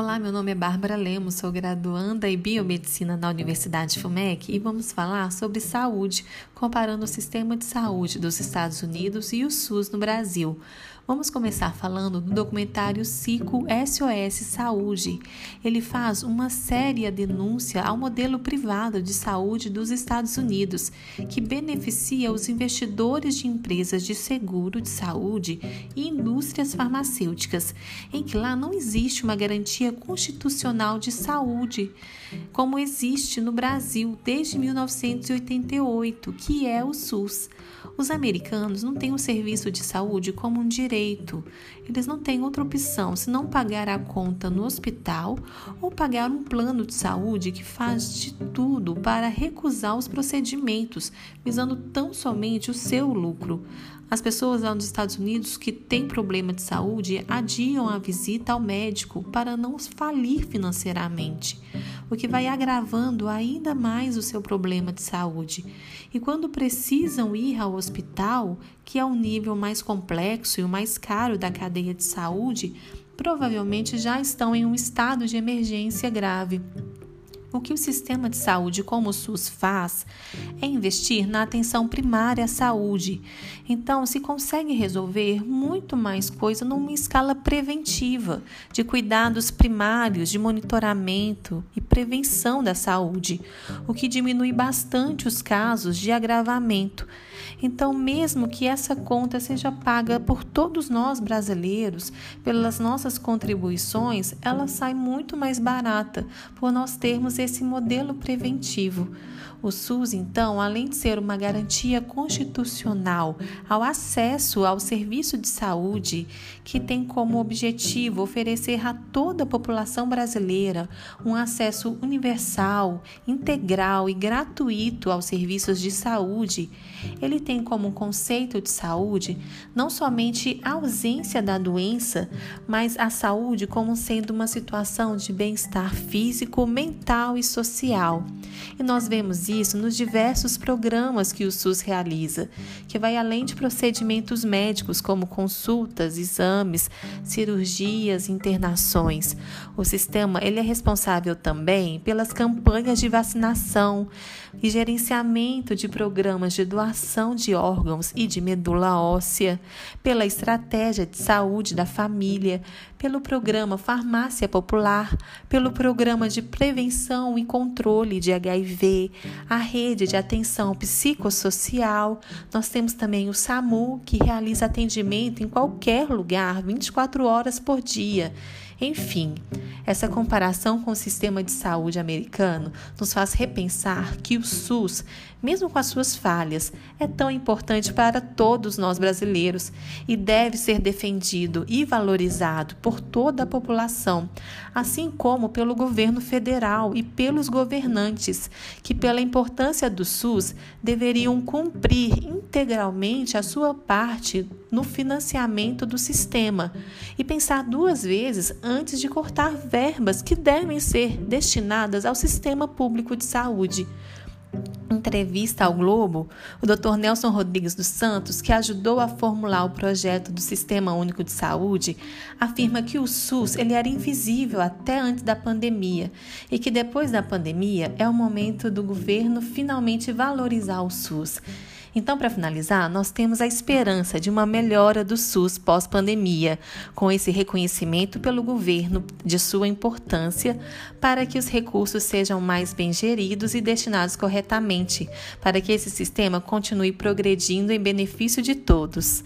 Olá, meu nome é Bárbara Lemos, sou graduanda em Biomedicina na Universidade FUMEC e vamos falar sobre saúde, comparando o sistema de saúde dos Estados Unidos e o SUS no Brasil. Vamos começar falando do documentário Cico SOS Saúde. Ele faz uma séria denúncia ao modelo privado de saúde dos Estados Unidos, que beneficia os investidores de empresas de seguro de saúde e indústrias farmacêuticas, em que lá não existe uma garantia constitucional de saúde, como existe no Brasil desde 1988, que é o SUS. Os americanos não têm o serviço de saúde como um direito. Eles não têm outra opção senão pagar a conta no hospital ou pagar um plano de saúde que faz de tudo para recusar os procedimentos, visando tão somente o seu lucro. As pessoas lá nos Estados Unidos que têm problema de saúde adiam a visita ao médico para não falir financeiramente, o que vai agravando ainda mais o seu problema de saúde. E quando precisam ir ao hospital, que é o nível mais complexo e o mais caro da cadeia de saúde, provavelmente já estão em um estado de emergência grave. O que o sistema de saúde como o SUS faz é investir na atenção primária à saúde. Então, se consegue resolver muito mais coisa numa escala preventiva, de cuidados primários, de monitoramento e prevenção da saúde, o que diminui bastante os casos de agravamento. Então, mesmo que essa conta seja paga por todos nós brasileiros, pelas nossas contribuições, ela sai muito mais barata por nós termos esse modelo preventivo. O SUS, então, além de ser uma garantia constitucional ao acesso ao serviço de saúde, que tem como objetivo oferecer a toda a população brasileira um acesso universal, integral e gratuito aos serviços de saúde, ele tem como conceito de saúde não somente a ausência da doença, mas a saúde como sendo uma situação de bem-estar físico, mental e social. E nós vemos isso nos diversos programas que o SUS realiza, que vai além de procedimentos médicos como consultas, exames, cirurgias, internações. O sistema ele é responsável também pelas campanhas de vacinação e gerenciamento de programas de doação de órgãos e de medula óssea, pela estratégia de saúde da família, pelo programa Farmácia Popular, pelo programa de prevenção e controle de HIV, a rede de atenção psicossocial. Nós temos também o SAMU, que realiza atendimento em qualquer lugar, 24 horas por dia. Enfim, essa comparação com o sistema de saúde americano nos faz repensar que o SUS, mesmo com as suas falhas, é tão importante para todos nós brasileiros e deve ser defendido e valorizado por toda a população, assim como pelo governo federal e pelos governantes, que, pela importância do SUS, deveriam cumprir integralmente a sua parte no financiamento do sistema e pensar duas vezes antes de cortar verbas que devem ser destinadas ao sistema público de saúde. Entrevista ao Globo, o Dr. Nelson Rodrigues dos Santos, que ajudou a formular o projeto do Sistema Único de Saúde, afirma que o SUS ele era invisível até antes da pandemia e que depois da pandemia é o momento do governo finalmente valorizar o SUS. Então, para finalizar, nós temos a esperança de uma melhora do SUS pós-pandemia, com esse reconhecimento pelo governo de sua importância para que os recursos sejam mais bem geridos e destinados corretamente, para que esse sistema continue progredindo em benefício de todos.